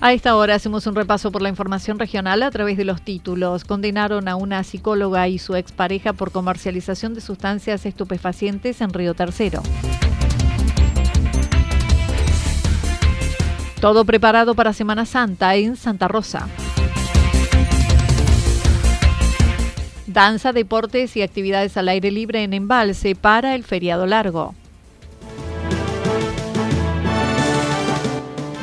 A esta hora hacemos un repaso por la información regional a través de los títulos. Condenaron a una psicóloga y su expareja por comercialización de sustancias estupefacientes en Río Tercero. Todo preparado para Semana Santa en Santa Rosa. Danza, deportes y actividades al aire libre en embalse para el feriado largo.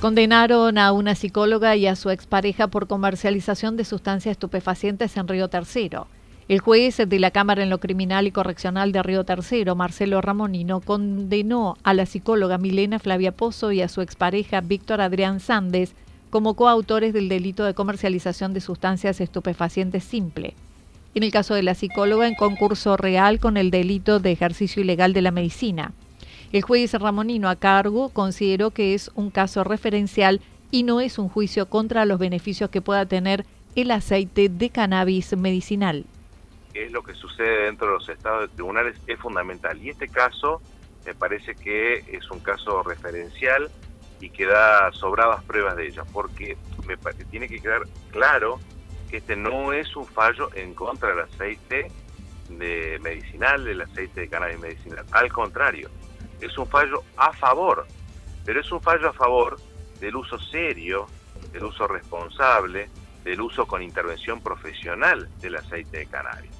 Condenaron a una psicóloga y a su expareja por comercialización de sustancias estupefacientes en Río Tercero. El juez de la Cámara en lo Criminal y Correccional de Río Tercero, Marcelo Ramonino, condenó a la psicóloga Milena Flavia Pozo y a su expareja Víctor Adrián Sández como coautores del delito de comercialización de sustancias estupefacientes simple. En el caso de la psicóloga, en concurso real con el delito de ejercicio ilegal de la medicina. El juez Ramonino a cargo consideró que es un caso referencial y no es un juicio contra los beneficios que pueda tener el aceite de cannabis medicinal. Es lo que sucede dentro de los estados de tribunales es fundamental. Y este caso me parece que es un caso referencial y que da sobradas pruebas de ello, porque me tiene que quedar claro que este no es un fallo en contra del aceite de medicinal, del aceite de cannabis medicinal, al contrario, es un fallo a favor, pero es un fallo a favor del uso serio, del uso responsable, del uso con intervención profesional del aceite de cannabis.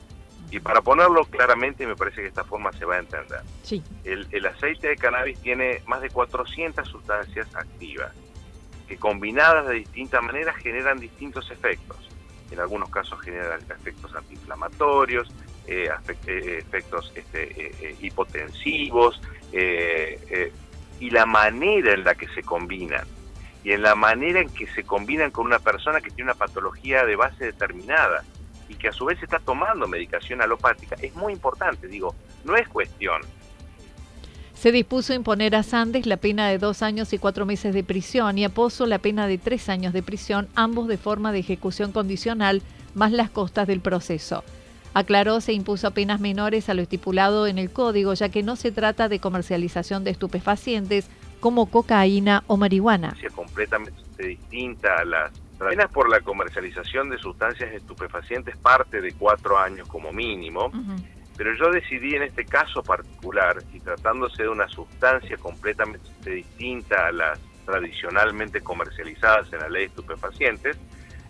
Y para ponerlo claramente, me parece que esta forma se va a entender. Sí. El, el aceite de cannabis tiene más de 400 sustancias activas, que combinadas de distintas maneras generan distintos efectos. En algunos casos generan efectos antiinflamatorios, eh, eh, efectos este, eh, hipotensivos, y la manera en la que se combinan, y en la manera en que se combinan con una persona que tiene una patología de base determinada y que a su vez está tomando medicación alopática, es muy importante, digo, no es cuestión se dispuso imponer a Sandes la pena de dos años y cuatro meses de prisión y a Pozo la pena de tres años de prisión, ambos de forma de ejecución condicional, más las costas del proceso. Aclaró se impuso penas menores a lo estipulado en el código, ya que no se trata de comercialización de estupefacientes como cocaína o marihuana. Es completamente distinta a las penas por la comercialización de sustancias estupefacientes parte de cuatro años como mínimo, pero yo decidí en este caso particular, y tratándose de una sustancia completamente distinta a las tradicionalmente comercializadas en la ley de estupefacientes,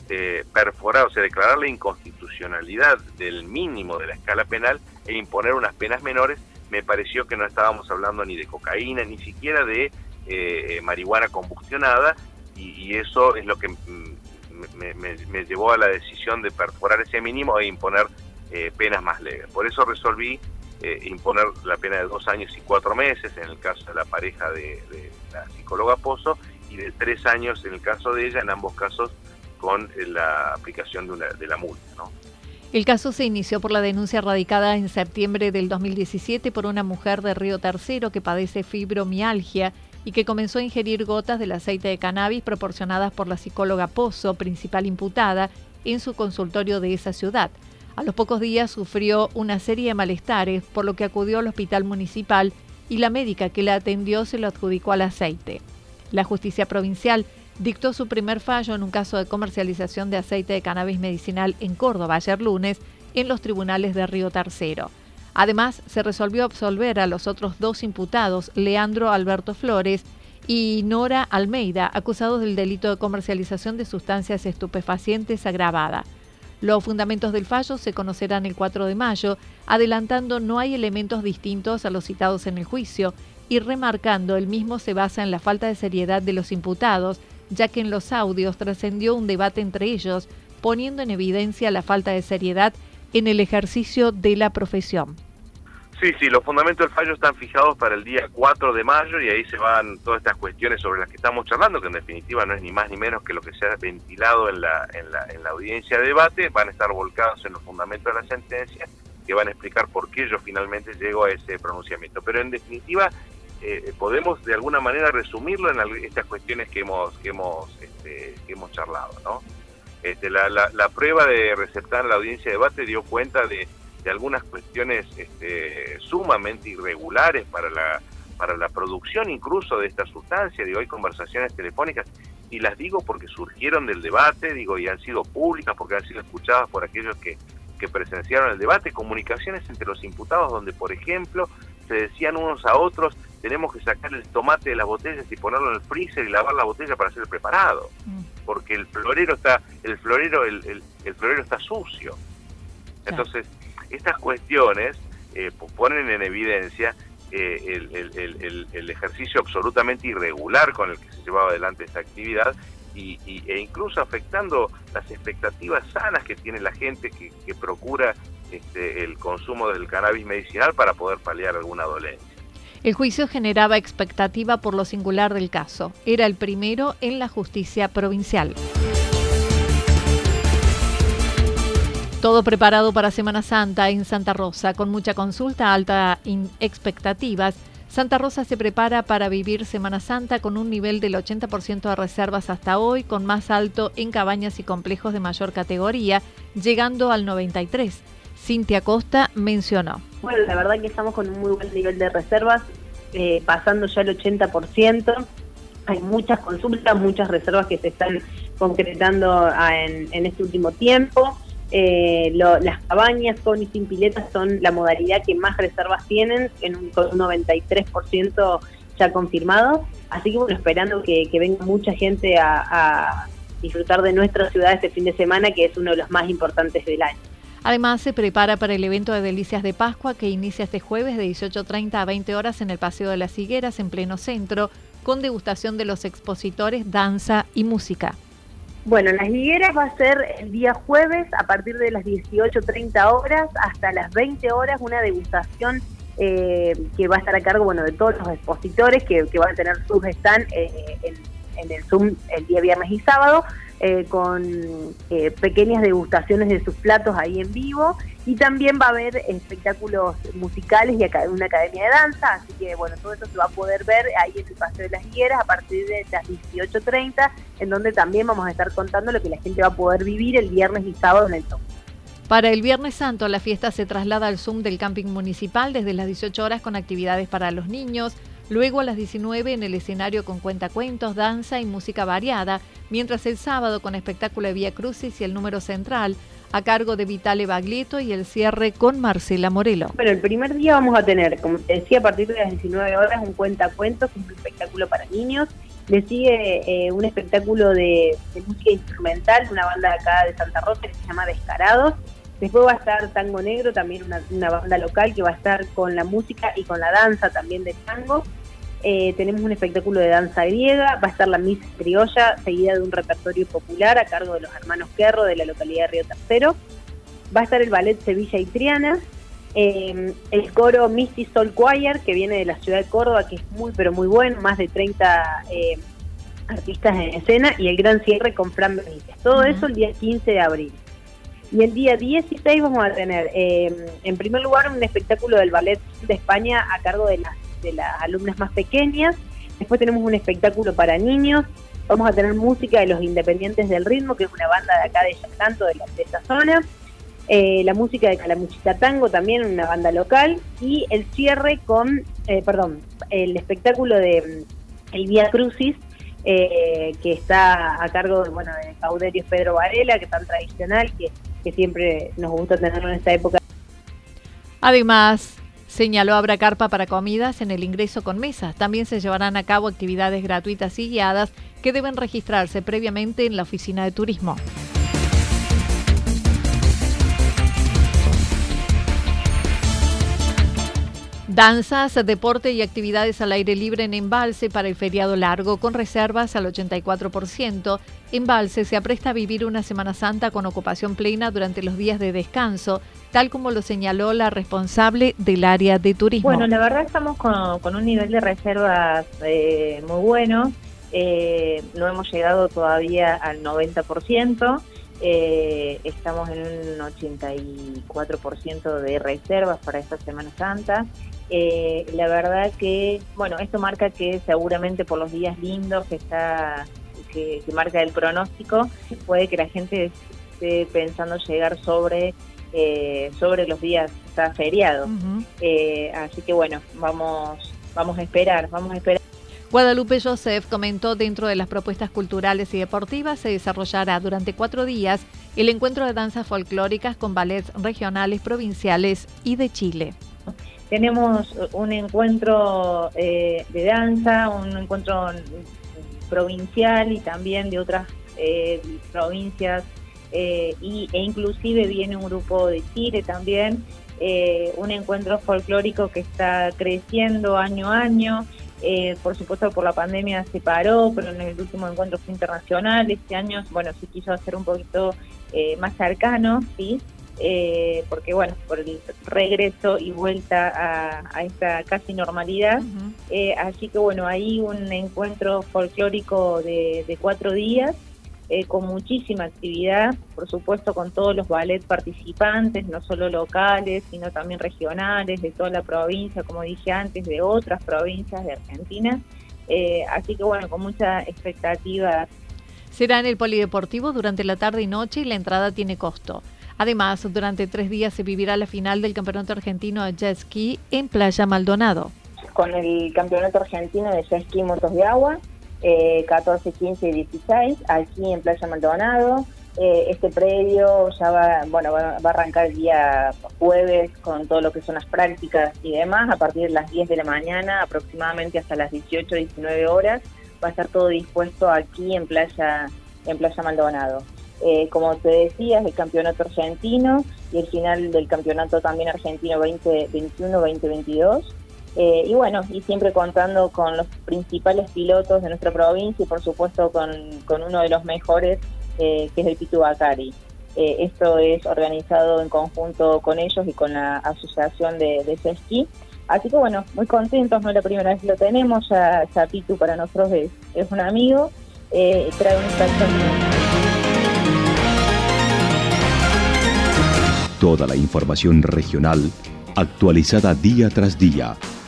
eh, perforar, o sea, declarar la inconstitucionalidad del mínimo de la escala penal e imponer unas penas menores, me pareció que no estábamos hablando ni de cocaína, ni siquiera de eh, marihuana combustionada, y, eso es lo que me, llevó a la decisión de perforar ese mínimo e imponer eh, penas más leves. Por eso resolví eh, imponer la pena de dos años y cuatro meses en el caso de la pareja de, la psicóloga Pozo y de tres años en el caso de ella, en ambos casos con la aplicación de, la multa. El caso se inició por la denuncia radicada en septiembre del 2017 por una mujer de Río Tercero que padece fibromialgia y que comenzó a ingerir gotas del aceite de cannabis proporcionadas por la psicóloga Pozo, principal imputada, en su consultorio de esa ciudad. A los pocos días sufrió una serie de malestares, por lo que acudió al hospital municipal y la médica que la atendió se lo adjudicó al aceite. La justicia provincial dictó su primer fallo en un caso de comercialización de aceite de cannabis medicinal en Córdoba ayer lunes en los tribunales de Río Tercero. Además, se resolvió absolver a los otros dos imputados, Leandro Alberto Flores y Nora Almeida, acusados del delito de comercialización de sustancias estupefacientes agravada. Los fundamentos del fallo se conocerán el 4 de mayo, adelantando no hay elementos distintos a los citados en el juicio y remarcando el mismo se basa en la falta de seriedad de los imputados, ya que en los audios trascendió un debate entre ellos, poniendo en evidencia la falta de seriedad en el ejercicio de la profesión. Sí, sí, los fundamentos del fallo están fijados para el día 4 de mayo y ahí se van todas estas cuestiones sobre las que estamos charlando, que en definitiva no es ni más ni menos que lo que se ha ventilado en la, en la, en la audiencia de debate, van a estar volcados en los fundamentos de la sentencia, que van a explicar por qué yo finalmente llego a ese pronunciamiento. Pero en definitiva, eh, podemos de alguna manera resumirlo en estas cuestiones que hemos que hemos este, que hemos charlado no este, la, la, prueba de receptar la audiencia de debate dio cuenta de, de algunas cuestiones este, sumamente irregulares para la para la producción incluso de esta sustancia. Digo hay conversaciones telefónicas y las digo porque surgieron del debate digo y han sido públicas porque han sido escuchadas por aquellos que que presenciaron el debate, comunicaciones entre los imputados donde, por ejemplo, se decían unos a otros, tenemos que sacar el tomate de las botellas y ponerlo en el freezer y lavar la botella para hacer el preparado, mm. porque el florero está, el florero, el, el, florero está sucio. Entonces, estas cuestiones eh, ponen en evidencia eh, el, el, ejercicio absolutamente irregular con el que se llevaba adelante esta actividad y, e incluso afectando las expectativas sanas que tiene la gente que, que procura este, el consumo del cannabis medicinal para poder paliar alguna dolencia. El juicio generaba expectativa por lo singular del caso. Era el primero en la justicia provincial. Todo preparado para Semana Santa en Santa Rosa, con mucha consulta, alta expectativas Santa Rosa se prepara para vivir Semana Santa con un nivel del 80% de reservas hasta hoy, con más alto en cabañas y complejos de mayor categoría, llegando al 93%. Cintia Costa mencionó. Bueno, la verdad que estamos con un muy buen nivel de reservas, eh, pasando ya el 80%. Hay muchas consultas, muchas reservas que se están concretando ah, en este último tiempo. Eh, las cabañas con y sin piletas son la modalidad que más reservas tienen, en un, con un 93% ya confirmado. Así que bueno, esperando que, venga mucha gente a, disfrutar de nuestra ciudad este fin de semana, que es uno de los más importantes del año. Además, se prepara para el evento de Delicias de Pascua que inicia este jueves de 18.30 a 20 horas en el Paseo de las Higueras, en pleno centro, con degustación de los expositores, danza y música. Bueno, las higueras va a ser el día jueves a partir de las 18.30 horas hasta las 20 horas una degustación eh, que va a estar a cargo bueno de todos los expositores que, van a tener sus stand eh, en, en, el Zoom el día viernes y sábado eh, con eh, pequeñas degustaciones de sus platos ahí en vivo y también va a haber espectáculos musicales y una academia de danza, así que bueno, todo eso se va a poder ver ahí en el Paseo de las Higueras a partir de las 18.30, en donde también vamos a estar contando lo que la gente va a poder vivir el viernes y sábado en el Zoom. Para el Viernes Santo, la fiesta se traslada al Zoom del camping municipal desde las 18 horas con actividades para los niños, Luego a las 19 en el escenario con cuentacuentos, danza y música variada, mientras el sábado con espectáculo de Vía Crucis y el número central a cargo de Vitale Baglietto y el cierre con Marcela Morelo. Bueno, el primer día vamos a tener, como te decía, a partir de las 19 horas un cuentacuentos, un espectáculo para niños. Le sigue eh, un espectáculo de, música instrumental una banda acá de Santa Rosa que se llama Descarados. Después va a estar Tango Negro, también una, una, banda local que va a estar con la música y con la danza también de tango. Eh, tenemos un espectáculo de danza griega, va a estar la Miss Criolla, seguida de un repertorio popular a cargo de los hermanos Querro de la localidad de Río Tercero. Va a estar el ballet Sevilla y Triana, eh, el coro Misty Soul Choir, que viene de la ciudad de Córdoba, que es muy, pero muy bueno, más de 30 eh, artistas en escena, y el gran cierre con Fran Benítez. Todo eso el día 15 de abril. Y el día 16 vamos a tener, en primer lugar, un espectáculo del Ballet de España a cargo de las de las alumnas más pequeñas. Después tenemos un espectáculo para niños. Vamos a tener música de los Independientes del Ritmo, que es una banda de acá de Yacanto, de, la, de esta zona. Eh, la música de Calamuchita Tango, también una banda local. Y el cierre con, eh, perdón, el espectáculo de mm, El Vía Crucis, eh, que está a cargo de, bueno, de Cauderio Pedro Varela, que tan tradicional, que, que siempre nos gusta tenerlo en esta época. Además, Señaló habrá carpa para comidas en el ingreso con mesas. También se llevarán a cabo actividades gratuitas y guiadas que deben registrarse previamente en la oficina de turismo. Danzas, deporte y actividades al aire libre en Embalse para el feriado largo con reservas al 84%. Embalse se apresta a vivir una Semana Santa con ocupación plena durante los días de descanso, tal como lo señaló la responsable del área de turismo. Bueno, la verdad estamos con, un nivel de reservas eh, muy bueno. Eh, no hemos llegado todavía al 90%. Eh, estamos en un 84% de reservas para esta Semana Santa. Eh, la verdad que, bueno, esto marca que seguramente por los días lindos que está que, marca el pronóstico, puede que la gente esté pensando llegar sobre eh, sobre los días está feriado. Eh, así que bueno, vamos vamos a esperar, vamos a esperar. Guadalupe Joseph comentó dentro de las propuestas culturales y deportivas se desarrollará durante cuatro días el encuentro de danzas folclóricas con ballets regionales, provinciales y de Chile. Tenemos un encuentro eh, de danza, un encuentro provincial y también de otras eh, provincias eh, y, e inclusive viene un grupo de Chile también, un encuentro folclórico que está creciendo año a año. por supuesto por la pandemia se paró, pero en el último encuentro fue internacional. Este año, bueno, se quiso hacer un poquito más cercano, ¿sí? eh, porque bueno, por el regreso y vuelta a, esta casi normalidad. eh, así que bueno, hay un encuentro folclórico de, de cuatro días. Eh, con muchísima actividad, por supuesto con todos los ballets participantes, no solo locales, sino también regionales, de toda la provincia, como dije antes, de otras provincias de Argentina. Eh, así que bueno, con mucha expectativa. Será en el Polideportivo durante la tarde y noche y la entrada tiene costo. Además, durante tres días se vivirá la final del Campeonato Argentino de Jet Ski en Playa Maldonado. Con el Campeonato Argentino de Jet Ski Motos de Agua, 14, 15 y 16, aquí en Playa Maldonado. Eh, este predio ya va, bueno, va, a arrancar el día jueves con todo lo que son las prácticas y demás, a partir de las 10 de la mañana, aproximadamente hasta las 18, 19 horas, va a estar todo dispuesto aquí en Playa, en Playa Maldonado. Eh, como te decía, es el campeonato argentino y el final del campeonato también argentino 2021-2022. Eh, y bueno, y siempre contando con los principales pilotos de nuestra provincia y por supuesto con, uno de los mejores, eh, que es el Pitu Bacari. esto es organizado en conjunto con ellos y con la asociación de, de esquí. Así que bueno, muy contentos, no es la primera vez que lo tenemos, ya, Pitu para nosotros es, es un amigo, trae un Toda la información regional actualizada día tras día.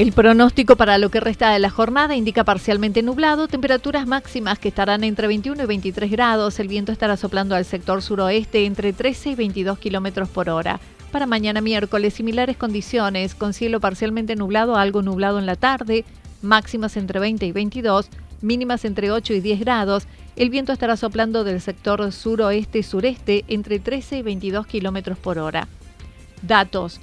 El pronóstico para lo que resta de la jornada indica parcialmente nublado, temperaturas máximas que estarán entre 21 y 23 grados, el viento estará soplando al sector suroeste entre 13 y 22 kilómetros por hora. Para mañana miércoles, similares condiciones, con cielo parcialmente nublado a algo nublado en la tarde, máximas entre 20 y 22, mínimas entre 8 y 10 grados. El viento estará soplando del sector suroeste-sureste entre 13 y 22 kilómetros por hora. Datos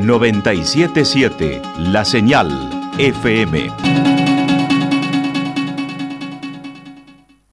977 La Señal FM.